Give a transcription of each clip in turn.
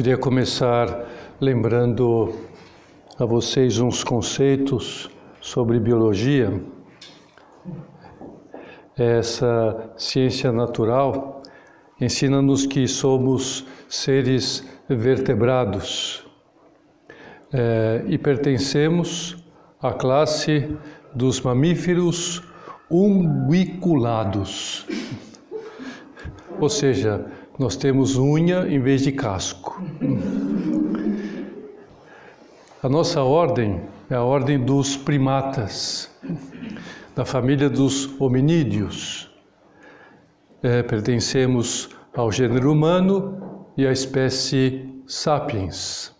Queria começar lembrando a vocês uns conceitos sobre biologia. Essa ciência natural ensina-nos que somos seres vertebrados é, e pertencemos à classe dos mamíferos unguiculados. Ou seja, nós temos unha em vez de casco. A nossa ordem é a ordem dos primatas, da família dos hominídeos. É, pertencemos ao gênero humano e à espécie sapiens.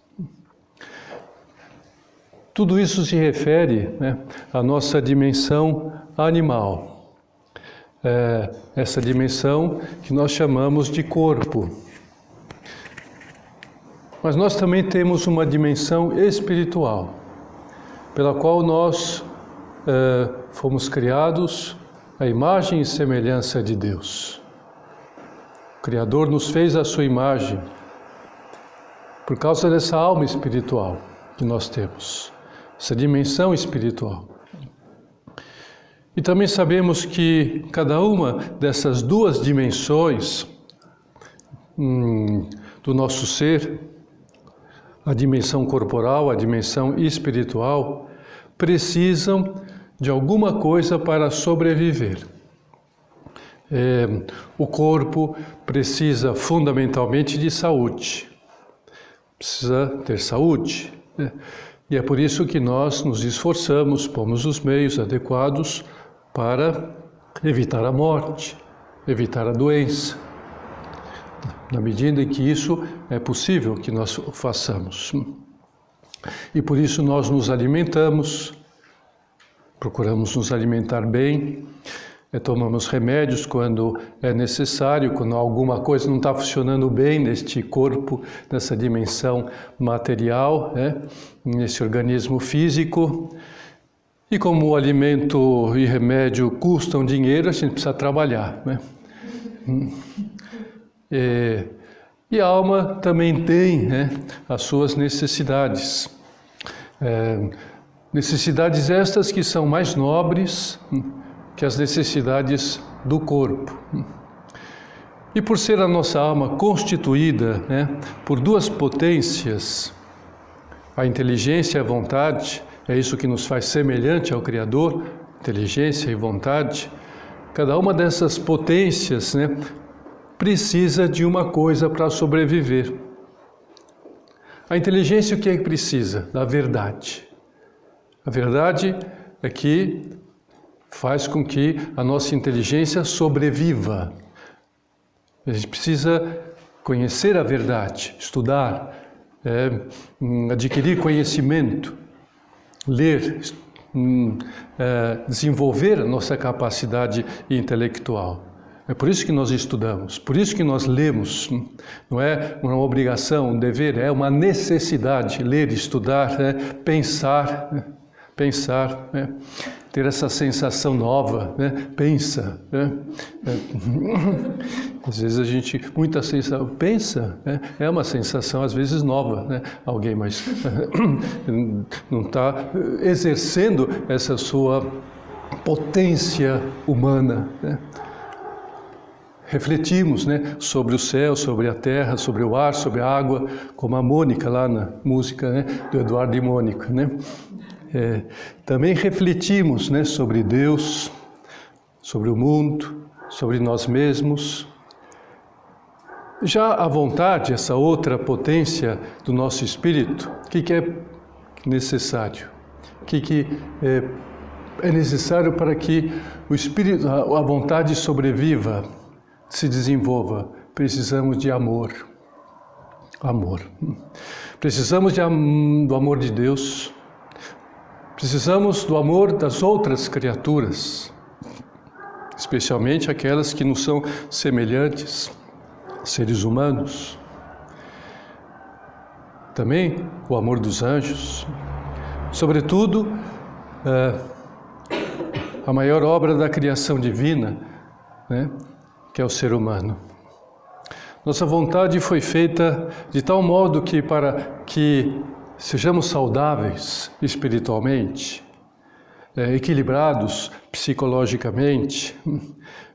Tudo isso se refere né, à nossa dimensão animal, é, essa dimensão que nós chamamos de corpo. Mas nós também temos uma dimensão espiritual, pela qual nós é, fomos criados à imagem e semelhança de Deus. O Criador nos fez a sua imagem por causa dessa alma espiritual que nós temos, essa dimensão espiritual. E também sabemos que cada uma dessas duas dimensões hum, do nosso ser a dimensão corporal, a dimensão espiritual, precisam de alguma coisa para sobreviver. É, o corpo precisa fundamentalmente de saúde, precisa ter saúde. Né? E é por isso que nós nos esforçamos, pomos os meios adequados para evitar a morte, evitar a doença na medida em que isso é possível que nós façamos. E por isso nós nos alimentamos, procuramos nos alimentar bem, é, tomamos remédios quando é necessário, quando alguma coisa não está funcionando bem neste corpo, nessa dimensão material, né, nesse organismo físico. E como o alimento e remédio custam dinheiro, a gente precisa trabalhar. Né? É, e a alma também tem né, as suas necessidades. É, necessidades estas que são mais nobres hum, que as necessidades do corpo. E por ser a nossa alma constituída né, por duas potências, a inteligência e a vontade, é isso que nos faz semelhante ao Criador, inteligência e vontade. Cada uma dessas potências né, precisa de uma coisa para sobreviver. A inteligência o que é que precisa? Da verdade. A verdade é que faz com que a nossa inteligência sobreviva. A gente precisa conhecer a verdade, estudar, é, adquirir conhecimento, ler, é, desenvolver a nossa capacidade intelectual. É por isso que nós estudamos, por isso que nós lemos. Não é uma obrigação, um dever, é uma necessidade ler, estudar, né? pensar, né? pensar, né? Ter essa sensação nova, né? pensa. Né? Às vezes a gente, muita sensação, pensa, né? é uma sensação às vezes nova, né? alguém mas não está exercendo essa sua potência humana. Né? refletimos né, sobre o céu, sobre a terra, sobre o ar, sobre a água, como a Mônica lá na música né, do Eduardo e Mônica. Né? É, também refletimos né, sobre Deus, sobre o mundo, sobre nós mesmos. Já a vontade, essa outra potência do nosso espírito, o que, que é necessário? O que, que é, é necessário para que o espírito, a vontade sobreviva? se desenvolva, precisamos de amor. Amor. Precisamos de, do amor de Deus. Precisamos do amor das outras criaturas, especialmente aquelas que nos são semelhantes, seres humanos. Também o amor dos anjos. Sobretudo, eh, a maior obra da criação divina, né? que é o ser humano. Nossa vontade foi feita de tal modo que para que sejamos saudáveis espiritualmente, é, equilibrados psicologicamente,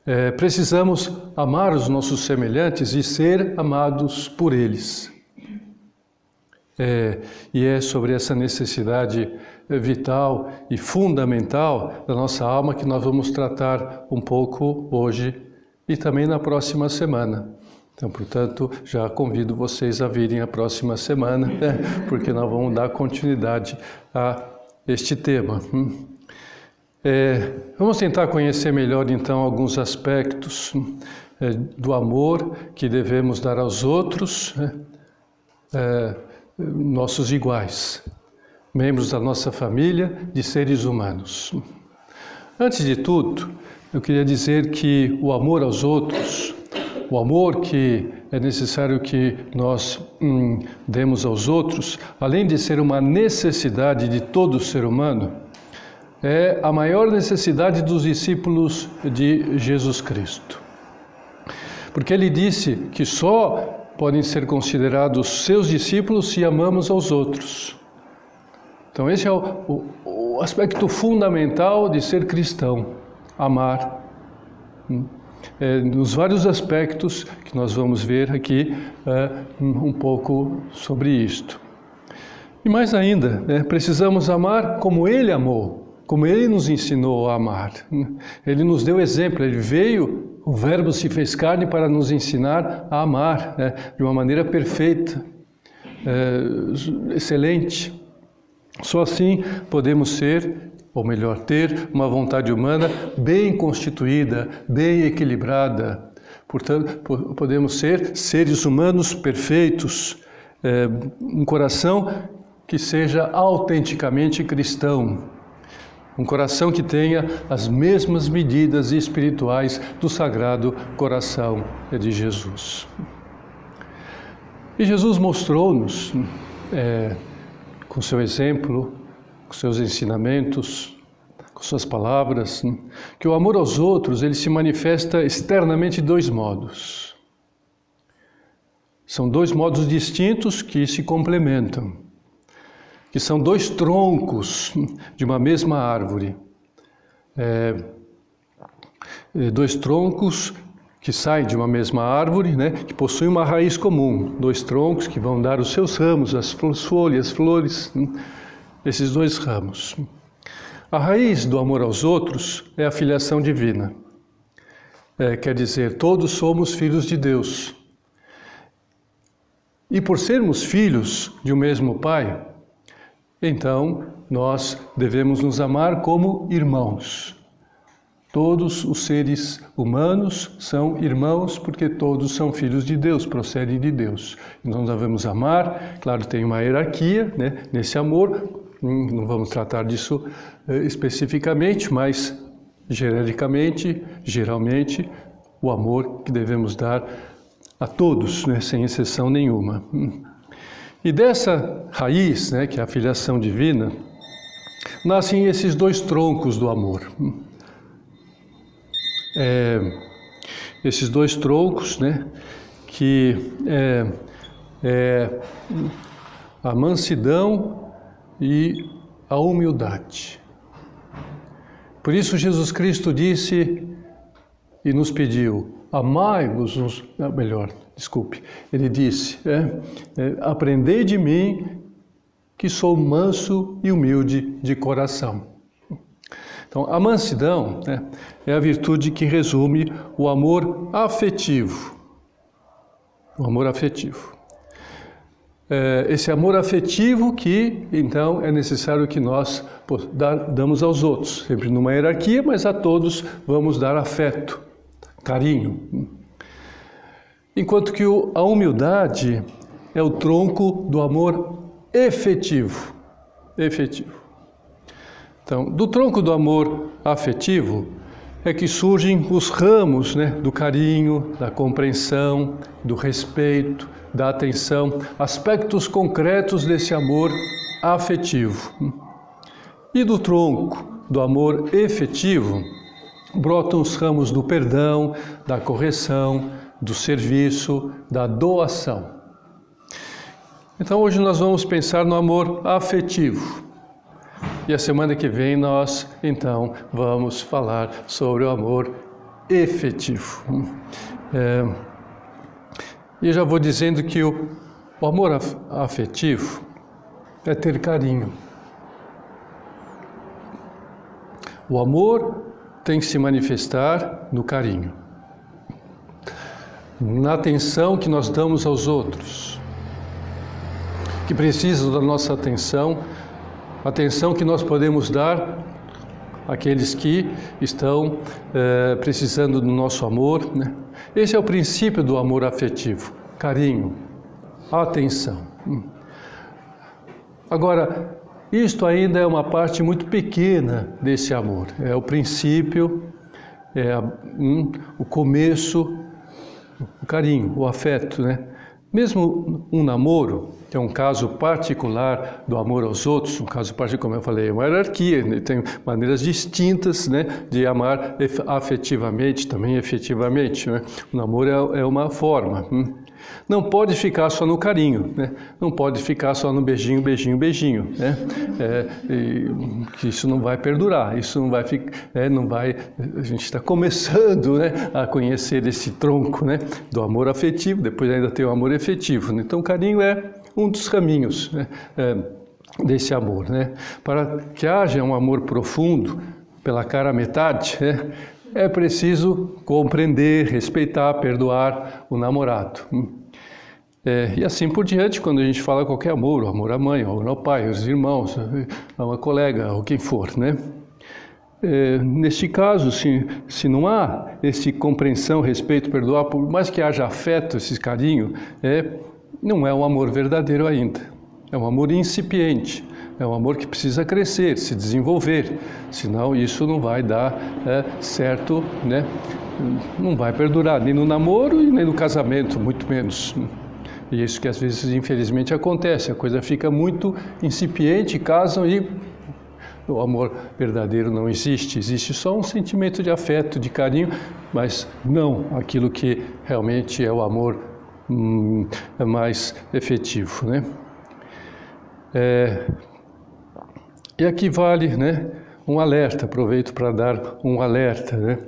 é, precisamos amar os nossos semelhantes e ser amados por eles. É, e é sobre essa necessidade vital e fundamental da nossa alma que nós vamos tratar um pouco hoje e também na próxima semana. Então, portanto, já convido vocês a virem a próxima semana, né? porque nós vamos dar continuidade a este tema. Hum. É, vamos tentar conhecer melhor, então, alguns aspectos é, do amor que devemos dar aos outros, né? é, nossos iguais, membros da nossa família, de seres humanos. Antes de tudo, eu queria dizer que o amor aos outros o amor que é necessário que nós hum, demos aos outros, além de ser uma necessidade de todo ser humano, é a maior necessidade dos discípulos de Jesus Cristo. Porque ele disse que só podem ser considerados seus discípulos se amamos aos outros. Então, esse é o, o, o aspecto fundamental de ser cristão: amar. Hum é, nos vários aspectos que nós vamos ver aqui é, um pouco sobre isto. E mais ainda, né, precisamos amar como Ele amou, como Ele nos ensinou a amar. Ele nos deu exemplo, Ele veio, o Verbo se fez carne para nos ensinar a amar né, de uma maneira perfeita, é, excelente. Só assim podemos ser ou melhor, ter uma vontade humana bem constituída, bem equilibrada. Portanto, podemos ser seres humanos perfeitos, é, um coração que seja autenticamente cristão, um coração que tenha as mesmas medidas espirituais do Sagrado Coração de Jesus. E Jesus mostrou-nos, é, com seu exemplo, com seus ensinamentos, com suas palavras, né? que o amor aos outros ele se manifesta externamente de dois modos. São dois modos distintos que se complementam, que são dois troncos de uma mesma árvore. É, é dois troncos que saem de uma mesma árvore, né, que possuem uma raiz comum, dois troncos que vão dar os seus ramos, as folhas, as flores. Né, esses dois ramos. A raiz do amor aos outros é a filiação divina. É, quer dizer, todos somos filhos de Deus. E por sermos filhos de um mesmo Pai, então nós devemos nos amar como irmãos. Todos os seres humanos são irmãos porque todos são filhos de Deus, procedem de Deus. Então devemos amar, claro, tem uma hierarquia né, nesse amor, não vamos tratar disso eh, especificamente, mas genericamente, geralmente, o amor que devemos dar a todos, né, sem exceção nenhuma. E dessa raiz, né, que é a filiação divina, nascem esses dois troncos do amor. É, esses dois troncos, né, que é, é a mansidão e a humildade. Por isso, Jesus Cristo disse e nos pediu: amai-vos uns. Melhor, desculpe. Ele disse: é, é, aprendei de mim, que sou manso e humilde de coração. Então, a mansidão né, é a virtude que resume o amor afetivo. O amor afetivo. É, esse amor afetivo que, então, é necessário que nós damos aos outros, sempre numa hierarquia, mas a todos vamos dar afeto, carinho. Enquanto que a humildade é o tronco do amor efetivo, efetivo. Então, do tronco do amor afetivo é que surgem os ramos né, do carinho, da compreensão, do respeito, da atenção, aspectos concretos desse amor afetivo. E do tronco do amor efetivo brotam os ramos do perdão, da correção, do serviço, da doação. Então hoje nós vamos pensar no amor afetivo. E a semana que vem nós então vamos falar sobre o amor efetivo. É, e já vou dizendo que o, o amor afetivo é ter carinho. O amor tem que se manifestar no carinho, na atenção que nós damos aos outros, que precisam da nossa atenção, atenção que nós podemos dar àqueles que estão é, precisando do nosso amor. Né? Esse é o princípio do amor afetivo: carinho, atenção. Agora, isto ainda é uma parte muito pequena desse amor. É o princípio, é hum, o começo, o carinho, o afeto, né? Mesmo um namoro, é um caso particular do amor aos outros, um caso particular, como eu falei, é uma hierarquia, né? tem maneiras distintas né, de amar afetivamente, também efetivamente. Né? O namoro é, é uma forma. Hum? Não pode ficar só no carinho, né? não pode ficar só no beijinho, beijinho, beijinho. Né? É, e, isso não vai perdurar, isso não vai ficar, é, não vai. A gente está começando né, a conhecer esse tronco né, do amor afetivo, depois ainda tem o amor efetivo. Né? Então, carinho é um dos caminhos né, é, desse amor. Né? Para que haja um amor profundo pela cara metade, né, é preciso compreender, respeitar, perdoar o namorado. É, e assim por diante, quando a gente fala qualquer amor, o amor à mãe, o amor ao pai, aos irmãos, a uma colega, ou quem for, né? É, neste caso, se, se não há esse compreensão, respeito, perdoar, por mais que haja afeto, esse carinho, é, não é um amor verdadeiro ainda. É um amor incipiente. É um amor que precisa crescer, se desenvolver, senão isso não vai dar é, certo, né? não vai perdurar nem no namoro e nem no casamento, muito menos. E isso que às vezes, infelizmente, acontece. A coisa fica muito incipiente, casam e o amor verdadeiro não existe. Existe só um sentimento de afeto, de carinho, mas não aquilo que realmente é o amor hum, mais efetivo, né? É, e aqui vale né, um alerta, aproveito para dar um alerta. Né?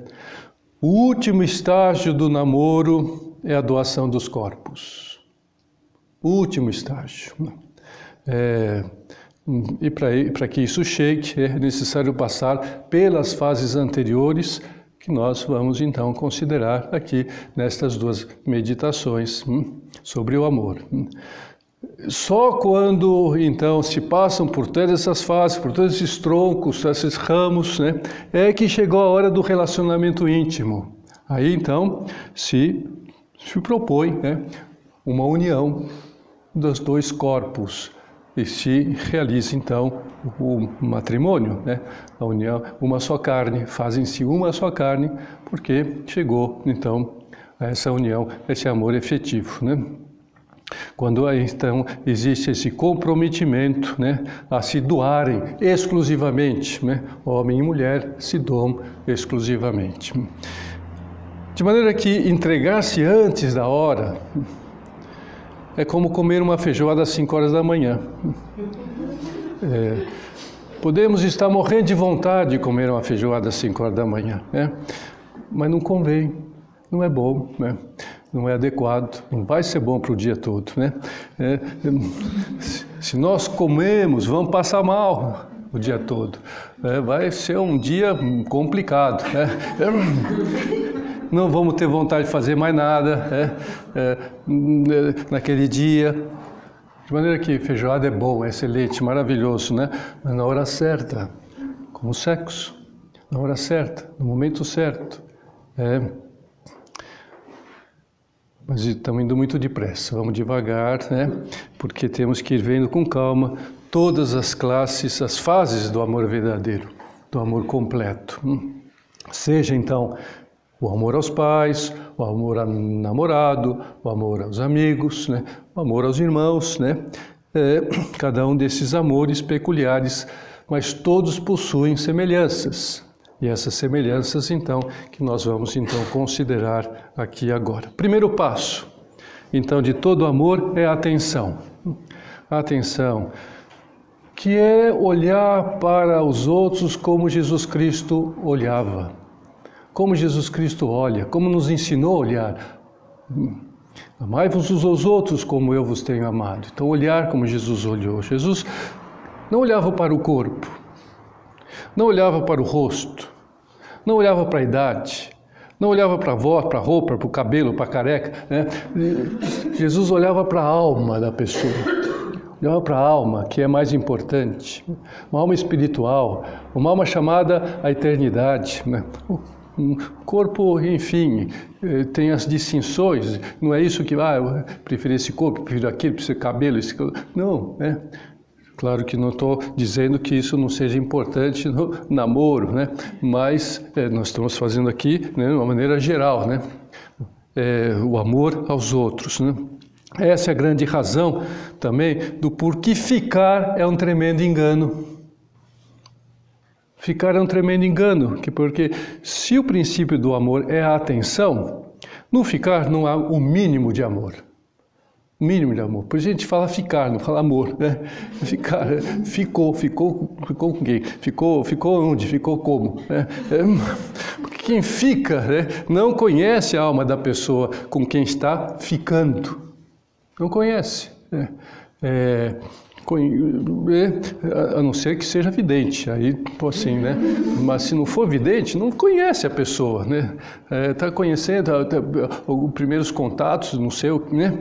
O último estágio do namoro é a doação dos corpos. O último estágio. É, e para que isso chegue, é necessário passar pelas fases anteriores, que nós vamos então considerar aqui nestas duas meditações hum, sobre o amor. Só quando então se passam por todas essas fases, por todos esses troncos, esses ramos, né, é que chegou a hora do relacionamento íntimo. Aí então se, se propõe né, uma união dos dois corpos e se realiza então o matrimônio, né, a união, uma só carne, fazem-se uma só carne, porque chegou então a essa união, esse amor efetivo, né? Quando então existe esse comprometimento né, a se doarem exclusivamente, né, homem e mulher se doam exclusivamente. De maneira que entregar-se antes da hora é como comer uma feijoada às 5 horas da manhã. É, podemos estar morrendo de vontade de comer uma feijoada às 5 horas da manhã, né? mas não convém, não é bom. Né? não é adequado, não vai ser bom para o dia todo. Né? É, se nós comemos, vamos passar mal o dia todo. É, vai ser um dia complicado. Né? Não vamos ter vontade de fazer mais nada é, é, naquele dia. De maneira que feijoada é bom, é excelente, maravilhoso, né? Mas na hora certa, como sexo, na hora certa, no momento certo. É, mas estamos indo muito depressa, vamos devagar, né? Porque temos que ir vendo com calma todas as classes, as fases do amor verdadeiro, do amor completo. Hum? Seja então o amor aos pais, o amor ao namorado, o amor aos amigos, né? o amor aos irmãos, né? É, cada um desses amores peculiares, mas todos possuem semelhanças. E essas semelhanças, então, que nós vamos então considerar aqui agora. Primeiro passo, então, de todo amor é a atenção. A atenção, que é olhar para os outros como Jesus Cristo olhava. Como Jesus Cristo olha, como nos ensinou a olhar. Amai-vos uns aos outros como eu vos tenho amado. Então, olhar como Jesus olhou. Jesus não olhava para o corpo, não olhava para o rosto, não olhava para a idade, não olhava para a voz, para a roupa, para o cabelo, para a careca. Né? Jesus olhava para a alma da pessoa. Olhava para a alma, que é mais importante. Uma alma espiritual, uma alma chamada a eternidade. Né? Um corpo, enfim, eh, tem as distinções. Não é isso que, ah, eu prefiro esse corpo, prefiro aquele, prefiro esse cabelo. Esse... Não, né? Claro que não estou dizendo que isso não seja importante no namoro, né? Mas é, nós estamos fazendo aqui né, de uma maneira geral, né? É, o amor aos outros, né? Essa é a grande razão também do porquê ficar é um tremendo engano. Ficar é um tremendo engano, que porque se o princípio do amor é a atenção, no ficar não há o mínimo de amor mínimo de amor. Por isso a gente fala ficar, não fala amor, né? Ficar, ficou, ficou, ficou com quem? Ficou, ficou onde? Ficou como? Né? Porque quem fica, né, não conhece a alma da pessoa com quem está ficando. Não conhece. Né? É, é, a não ser que seja vidente, aí assim, né? Mas se não for vidente, não conhece a pessoa, né? Está é, conhecendo tá, tá, os primeiros contatos, não sei, né?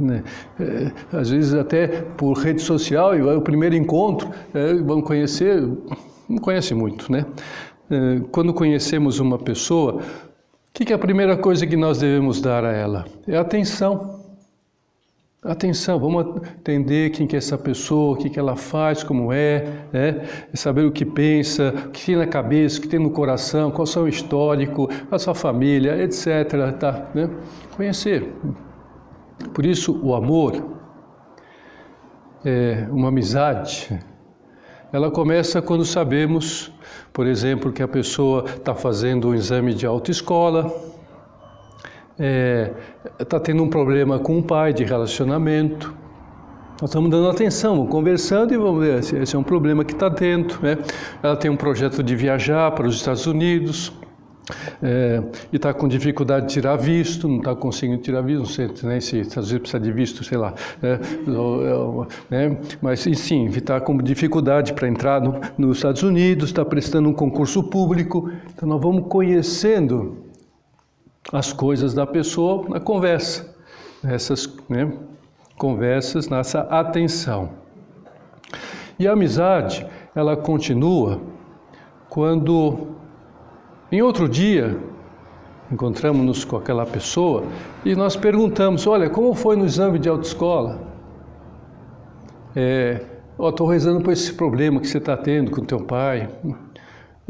Né? É, às vezes até por rede social, e o primeiro encontro, é, vão conhecer, não conhece muito, né? É, quando conhecemos uma pessoa, o que, que é a primeira coisa que nós devemos dar a ela? É atenção. Atenção, vamos entender quem que é essa pessoa, o que, que ela faz, como é, né? saber o que pensa, o que tem na cabeça, o que tem no coração, qual é o seu histórico, a sua família, etc. Tá, né? Conhecer. Por isso, o amor, é uma amizade, ela começa quando sabemos, por exemplo, que a pessoa está fazendo um exame de autoescola, está é, tá tendo um problema com o pai de relacionamento. Nós estamos dando atenção, conversando e vamos ver, esse é um problema que está dentro. Né? Ela tem um projeto de viajar para os Estados Unidos, é, e está com dificuldade de tirar visto, não está conseguindo tirar visto, não sei nem se às vezes precisa de visto, sei lá. É, né? Mas sim, está com dificuldade para entrar no, nos Estados Unidos, está prestando um concurso público. Então nós vamos conhecendo as coisas da pessoa na conversa, nessas né, conversas, nessa atenção. E a amizade, ela continua quando em outro dia, encontramos-nos com aquela pessoa e nós perguntamos: Olha, como foi no exame de autoescola? É, estou rezando por esse problema que você está tendo com teu pai.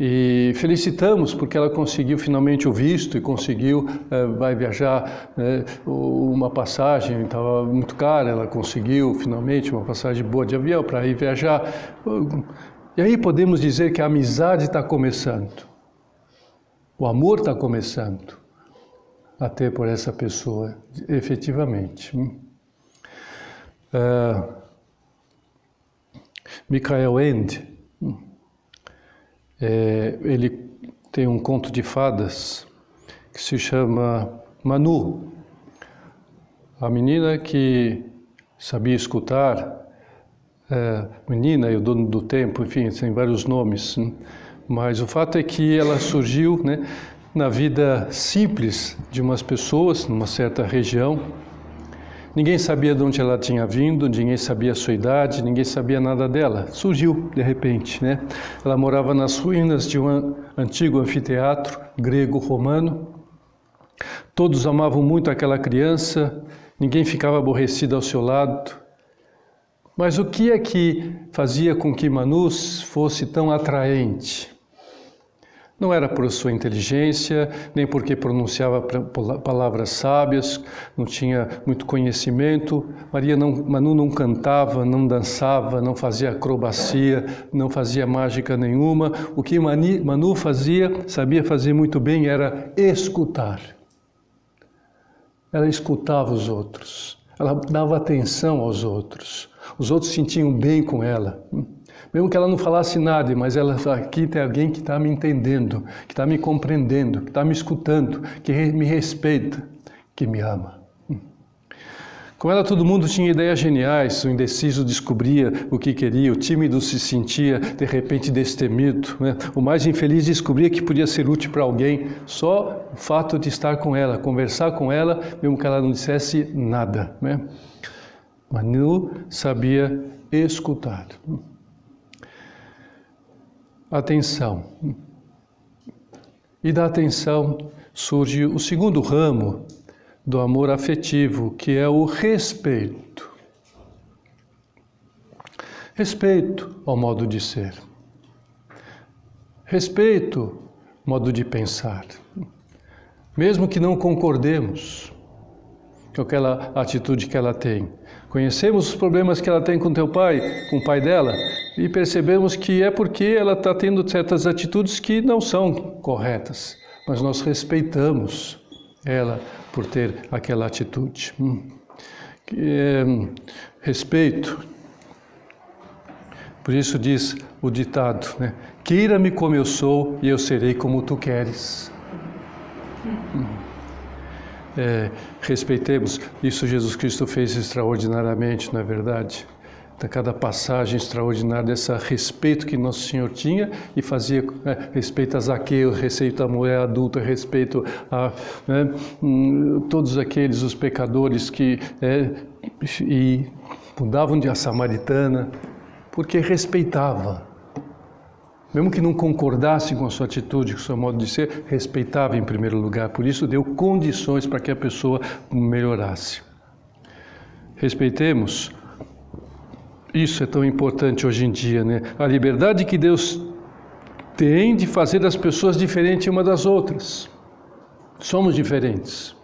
E felicitamos porque ela conseguiu finalmente o visto e conseguiu, é, vai viajar é, uma passagem, estava muito cara, ela conseguiu finalmente uma passagem boa de avião para ir viajar. E aí podemos dizer que a amizade está começando. O amor está começando a ter por essa pessoa, efetivamente. Uh, Michael End, é, ele tem um conto de fadas que se chama Manu, a menina que sabia escutar, é, menina e o dono do tempo, enfim, tem vários nomes. Né? Mas o fato é que ela surgiu né, na vida simples de umas pessoas, numa certa região. Ninguém sabia de onde ela tinha vindo, ninguém sabia a sua idade, ninguém sabia nada dela. Surgiu de repente, né? Ela morava nas ruínas de um antigo anfiteatro grego-romano. Todos amavam muito aquela criança, ninguém ficava aborrecido ao seu lado. Mas o que é que fazia com que Manus fosse tão atraente? Não era por sua inteligência, nem porque pronunciava palavras sábias, não tinha muito conhecimento. Maria não, Manu não cantava, não dançava, não fazia acrobacia, não fazia mágica nenhuma. O que Manu fazia, sabia fazer muito bem, era escutar. Ela escutava os outros, ela dava atenção aos outros. Os outros sentiam bem com ela. Mesmo que ela não falasse nada, mas ela aqui tem alguém que está me entendendo, que está me compreendendo, que está me escutando, que me respeita, que me ama. Com ela todo mundo tinha ideias geniais, o indeciso descobria o que queria, o tímido se sentia de repente destemido, né? o mais infeliz descobria que podia ser útil para alguém, só o fato de estar com ela, conversar com ela, mesmo que ela não dissesse nada. Né? Manu sabia escutar. Atenção. E da atenção surge o segundo ramo do amor afetivo, que é o respeito. Respeito ao modo de ser. Respeito ao modo de pensar. Mesmo que não concordemos com aquela atitude que ela tem, Conhecemos os problemas que ela tem com teu pai, com o pai dela, e percebemos que é porque ela está tendo certas atitudes que não são corretas, mas nós respeitamos ela por ter aquela atitude. Hum. É, respeito. Por isso diz o ditado, né? Queira-me como eu sou e eu serei como tu queres. É, respeitemos. Isso Jesus Cristo fez extraordinariamente, não é verdade? Da cada passagem extraordinária desse respeito que Nosso Senhor tinha e fazia é, respeito a Zaqueu, respeito à mulher adulta, respeito a né, hum, todos aqueles, os pecadores que é, e mudavam de a samaritana, porque respeitava mesmo que não concordasse com a sua atitude, com o seu modo de ser, respeitava em primeiro lugar. Por isso, deu condições para que a pessoa melhorasse. Respeitemos. Isso é tão importante hoje em dia, né? A liberdade que Deus tem de fazer das pessoas diferentes uma das outras. Somos diferentes.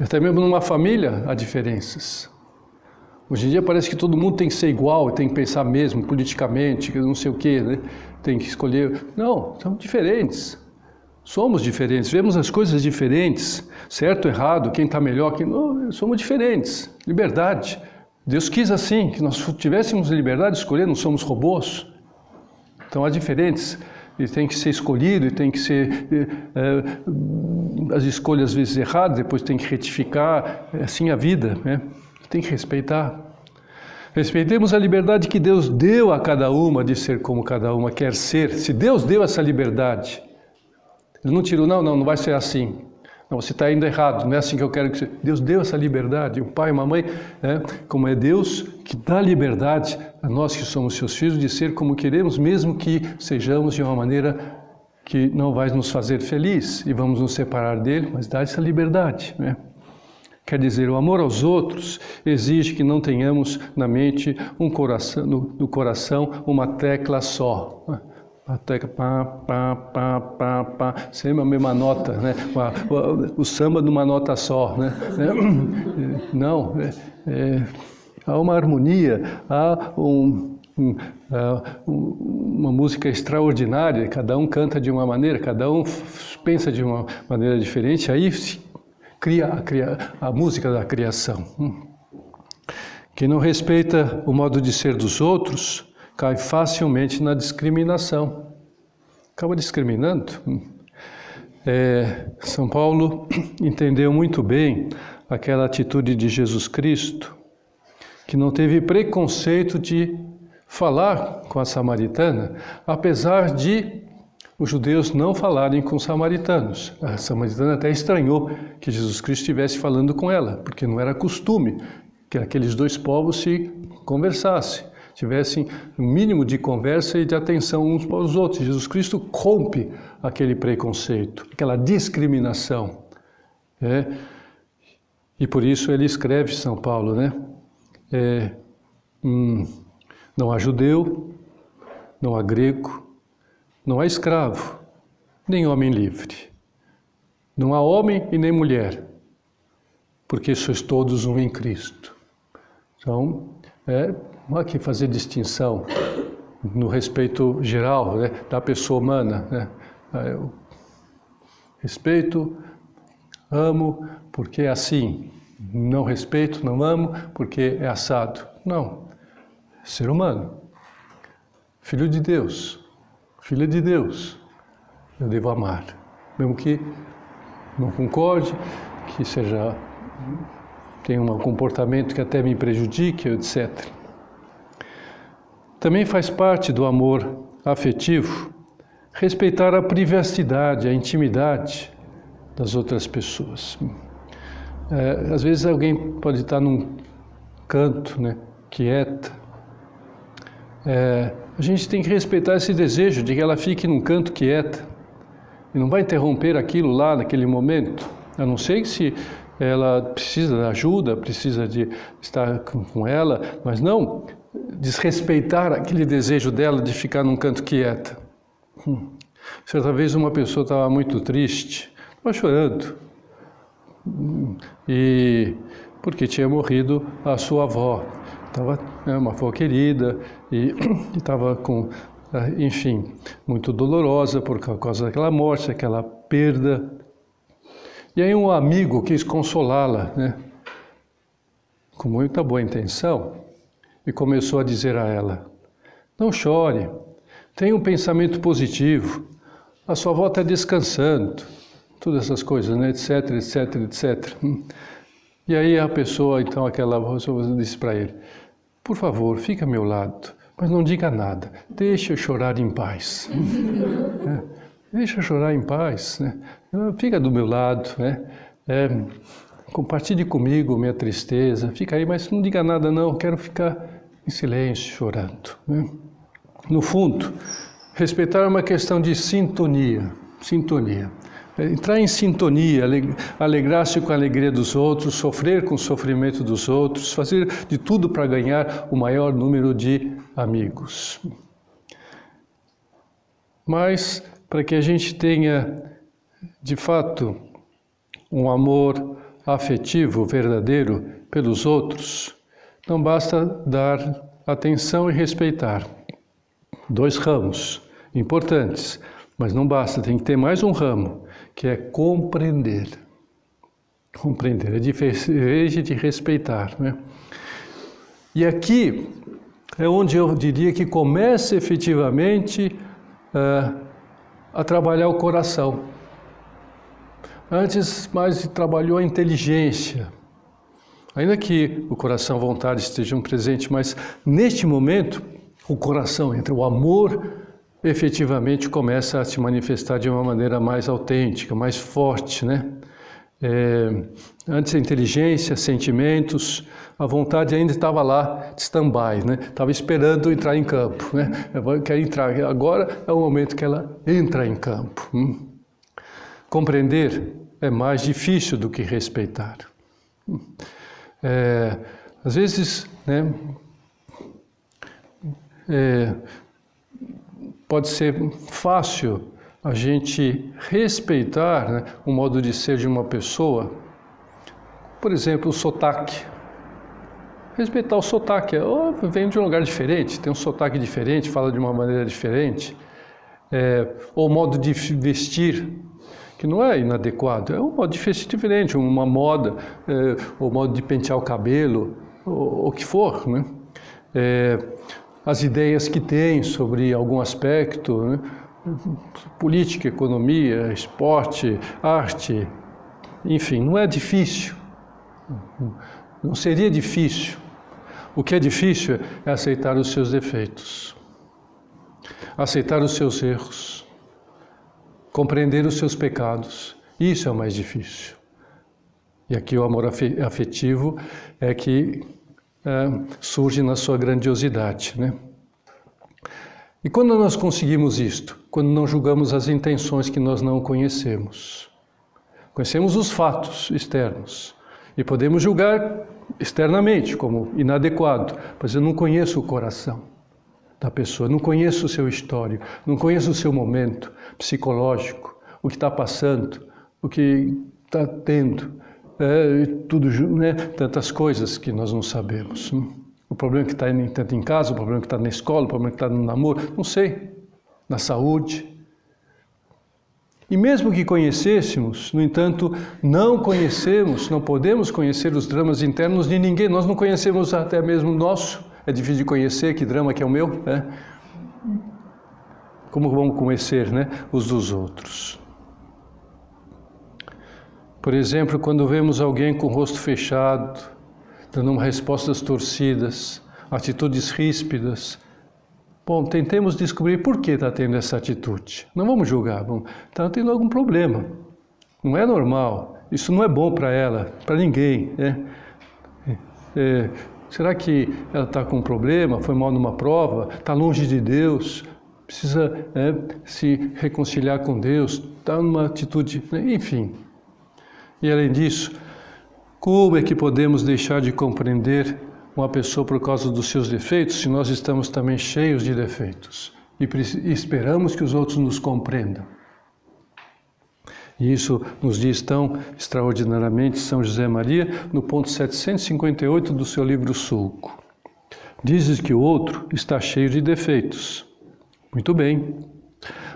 Até mesmo numa família há diferenças. Hoje em dia parece que todo mundo tem que ser igual, tem que pensar mesmo politicamente, não sei o quê, né? tem que escolher. Não, somos diferentes. Somos diferentes, vemos as coisas diferentes, certo, errado, quem está melhor, quem não, somos diferentes. Liberdade. Deus quis assim, que nós tivéssemos liberdade de escolher, não somos robôs. Então há diferentes. E tem que ser escolhido, e tem que ser é, as escolhas às vezes erradas, depois tem que retificar. É assim a vida, né? Tem que respeitar. Respeitemos a liberdade que Deus deu a cada uma de ser como cada uma quer ser. Se Deus deu essa liberdade, Ele não tirou, não, não, não vai ser assim. Não, você está indo errado, não é assim que eu quero que você. Deus deu essa liberdade, o pai e uma mãe, né? como é Deus que dá liberdade a nós que somos seus filhos de ser como queremos, mesmo que sejamos de uma maneira que não vai nos fazer feliz e vamos nos separar dele, mas dá essa liberdade. Né? Quer dizer, o amor aos outros exige que não tenhamos na mente um coração, no, no coração uma tecla só. A tecla pá, pá, pá, pá, pá, sempre a mesma nota, né? O, o, o samba numa nota só, né? Não, é, é, há uma harmonia, há um, um, uma música extraordinária, cada um canta de uma maneira, cada um pensa de uma maneira diferente, aí cria a, cria, a música da criação. Hum. Quem não respeita o modo de ser dos outros cai facilmente na discriminação. Acaba discriminando. Hum. É, São Paulo entendeu muito bem aquela atitude de Jesus Cristo, que não teve preconceito de falar com a samaritana, apesar de os judeus não falarem com os samaritanos. A samaritana até estranhou que Jesus Cristo estivesse falando com ela, porque não era costume que aqueles dois povos se conversassem, tivessem um mínimo de conversa e de atenção uns para os outros. Jesus Cristo rompe aquele preconceito, aquela discriminação. É? E por isso ele escreve São Paulo, né? É, hum, não há judeu, não há grego, não há escravo, nem homem livre. Não há homem e nem mulher, porque sois todos um em Cristo. Então, é, não há que fazer distinção no respeito geral né, da pessoa humana. Né? Ah, eu respeito, amo porque é assim. Não respeito, não amo porque é assado. Não. Ser humano. Filho de Deus. Filha de Deus. Eu devo amar. Mesmo que não concorde, que seja tenha um comportamento que até me prejudique, etc. Também faz parte do amor afetivo respeitar a privacidade, a intimidade das outras pessoas. É, às vezes alguém pode estar num canto, né, quieta. É, a gente tem que respeitar esse desejo de que ela fique num canto quieta e não vai interromper aquilo lá naquele momento, a não ser se ela precisa de ajuda, precisa de estar com ela, mas não desrespeitar aquele desejo dela de ficar num canto quieta. Hum. Certa vez uma pessoa estava muito triste, estava chorando, e porque tinha morrido a sua avó. Estava né, uma avó querida e estava com, eh, enfim, muito dolorosa por causa daquela morte, aquela perda. E aí um amigo quis consolá-la, né? Com muita boa intenção, e começou a dizer a ela: Não chore, tenha um pensamento positivo. A sua avó está descansando, todas essas coisas, né? etc, etc, etc. E aí a pessoa, então, aquela pessoa disse para ele: Por favor, fica ao meu lado, mas não diga nada, deixa eu chorar em paz. é, deixa eu chorar em paz, né? fica do meu lado, né? É, compartilhe comigo minha tristeza, fica aí, mas não diga nada, não, quero ficar em silêncio, chorando. Né? No fundo, respeitar é uma questão de sintonia, sintonia. Entrar em sintonia, alegrar-se com a alegria dos outros, sofrer com o sofrimento dos outros, fazer de tudo para ganhar o maior número de amigos. Mas para que a gente tenha, de fato, um amor afetivo verdadeiro pelos outros, não basta dar atenção e respeitar. Dois ramos importantes, mas não basta, tem que ter mais um ramo, que é compreender. Compreender, é diferente de respeitar. Né? E aqui é onde eu diria que começa efetivamente uh, a trabalhar o coração. Antes, mais trabalhou a inteligência. Ainda que o coração e a vontade estejam presentes, mas neste momento, o coração, entre o amor efetivamente começa a se manifestar de uma maneira mais autêntica, mais forte, né? É, antes a inteligência, sentimentos, a vontade ainda estava lá, stand-by, né? Estava esperando entrar em campo, né? Quer entrar. Agora é o momento que ela entra em campo. Hum? Compreender é mais difícil do que respeitar. É, às vezes, né? É, pode ser fácil a gente respeitar né, o modo de ser de uma pessoa. Por exemplo, o sotaque. Respeitar o sotaque. Ou vem de um lugar diferente, tem um sotaque diferente, fala de uma maneira diferente. É, ou modo de vestir, que não é inadequado, é um modo de vestir diferente, uma moda, é, ou modo de pentear o cabelo, o que for. Né? É, as ideias que tem sobre algum aspecto, né? política, economia, esporte, arte, enfim, não é difícil. Não seria difícil. O que é difícil é aceitar os seus defeitos, aceitar os seus erros, compreender os seus pecados. Isso é o mais difícil. E aqui o amor afetivo é que é, surge na sua grandiosidade. Né? E quando nós conseguimos isto? Quando não julgamos as intenções que nós não conhecemos. Conhecemos os fatos externos e podemos julgar externamente como inadequado, mas eu não conheço o coração da pessoa, não conheço o seu histórico, não conheço o seu momento psicológico, o que está passando, o que está tendo, é, tudo, né? tantas coisas que nós não sabemos. O problema que está tanto em casa, o problema que está na escola, o problema que está no namoro, não sei, na saúde. E mesmo que conhecêssemos, no entanto, não conhecemos, não podemos conhecer os dramas internos de ninguém, nós não conhecemos até mesmo o nosso, é difícil de conhecer que drama que é o meu, né? Como vamos conhecer né, os dos outros? Por exemplo, quando vemos alguém com o rosto fechado, dando respostas torcidas, atitudes ríspidas, bom, tentemos descobrir por que está tendo essa atitude. Não vamos julgar, está tendo algum problema. Não é normal, isso não é bom para ela, para ninguém. Né? É, será que ela está com um problema, foi mal numa prova, está longe de Deus, precisa é, se reconciliar com Deus, está numa atitude, né? enfim. E além disso, como é que podemos deixar de compreender uma pessoa por causa dos seus defeitos se nós estamos também cheios de defeitos e esperamos que os outros nos compreendam? E isso nos diz tão extraordinariamente São José Maria no ponto 758 do seu livro Sulco. Dizes que o outro está cheio de defeitos. Muito bem.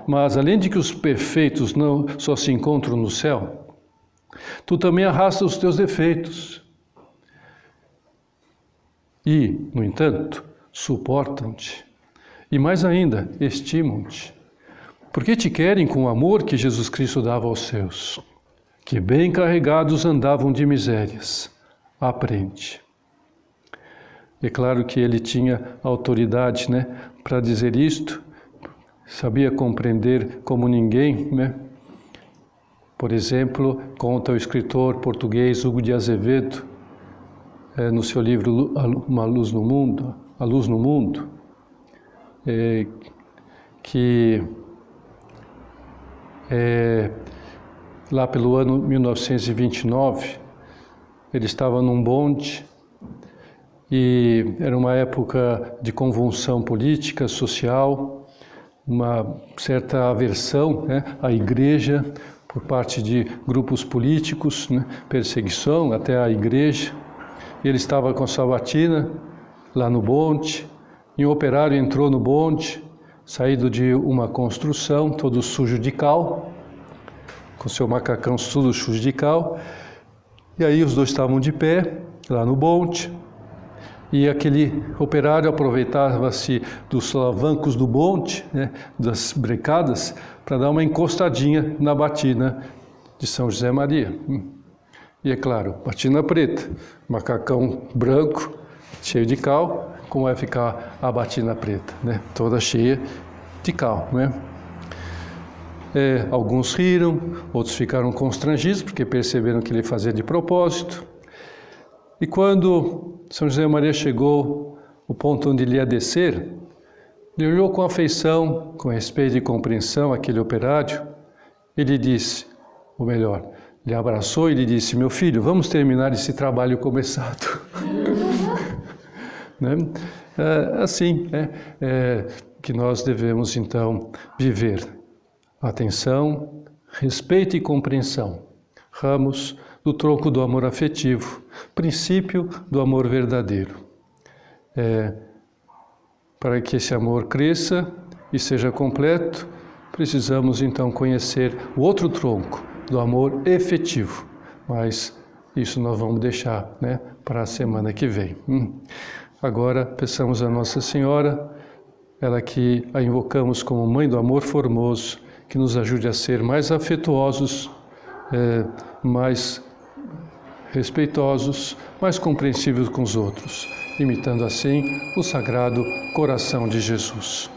Mas além de que os perfeitos não só se encontram no céu, Tu também arrastas os teus defeitos. E, no entanto, suportam-te. E mais ainda, estimam-te. Porque te querem com o amor que Jesus Cristo dava aos seus, que bem carregados andavam de misérias. Aprende. É claro que ele tinha autoridade né, para dizer isto, sabia compreender como ninguém, né? Por exemplo, conta o escritor português Hugo de Azevedo, é, no seu livro Uma Luz no Mundo, A Luz no Mundo, é, que é, lá pelo ano 1929, ele estava num bonde e era uma época de convulsão política, social, uma certa aversão né, à igreja, por parte de grupos políticos, né, perseguição até a igreja. Ele estava com sua batina lá no bonde, e um operário entrou no bonde, saído de uma construção, todo sujo de cal, com seu macacão tudo sujo de cal. E aí os dois estavam de pé, lá no bonde, e aquele operário aproveitava-se dos alavancos do bonde, né, das brecadas, para dar uma encostadinha na batina de São José Maria. E é claro, batina preta, macacão branco, cheio de cal, como vai ficar a batina preta, né? Toda cheia de cal, né? É, alguns riram, outros ficaram constrangidos porque perceberam que ele fazia de propósito. E quando São José Maria chegou ao ponto onde ele ia descer, ele olhou com afeição, com respeito e compreensão aquele operário. Ele disse, ou melhor, lhe abraçou e lhe disse: Meu filho, vamos terminar esse trabalho começado. né? é, assim é, é, que nós devemos então viver. Atenção, respeito e compreensão. Ramos do tronco do amor afetivo, princípio do amor verdadeiro. É, para que esse amor cresça e seja completo, precisamos então conhecer o outro tronco do amor efetivo. Mas isso nós vamos deixar né, para a semana que vem. Hum. Agora, peçamos a Nossa Senhora, ela que a invocamos como Mãe do Amor Formoso, que nos ajude a ser mais afetuosos, é, mais respeitosos, mais compreensíveis com os outros imitando assim o Sagrado Coração de Jesus.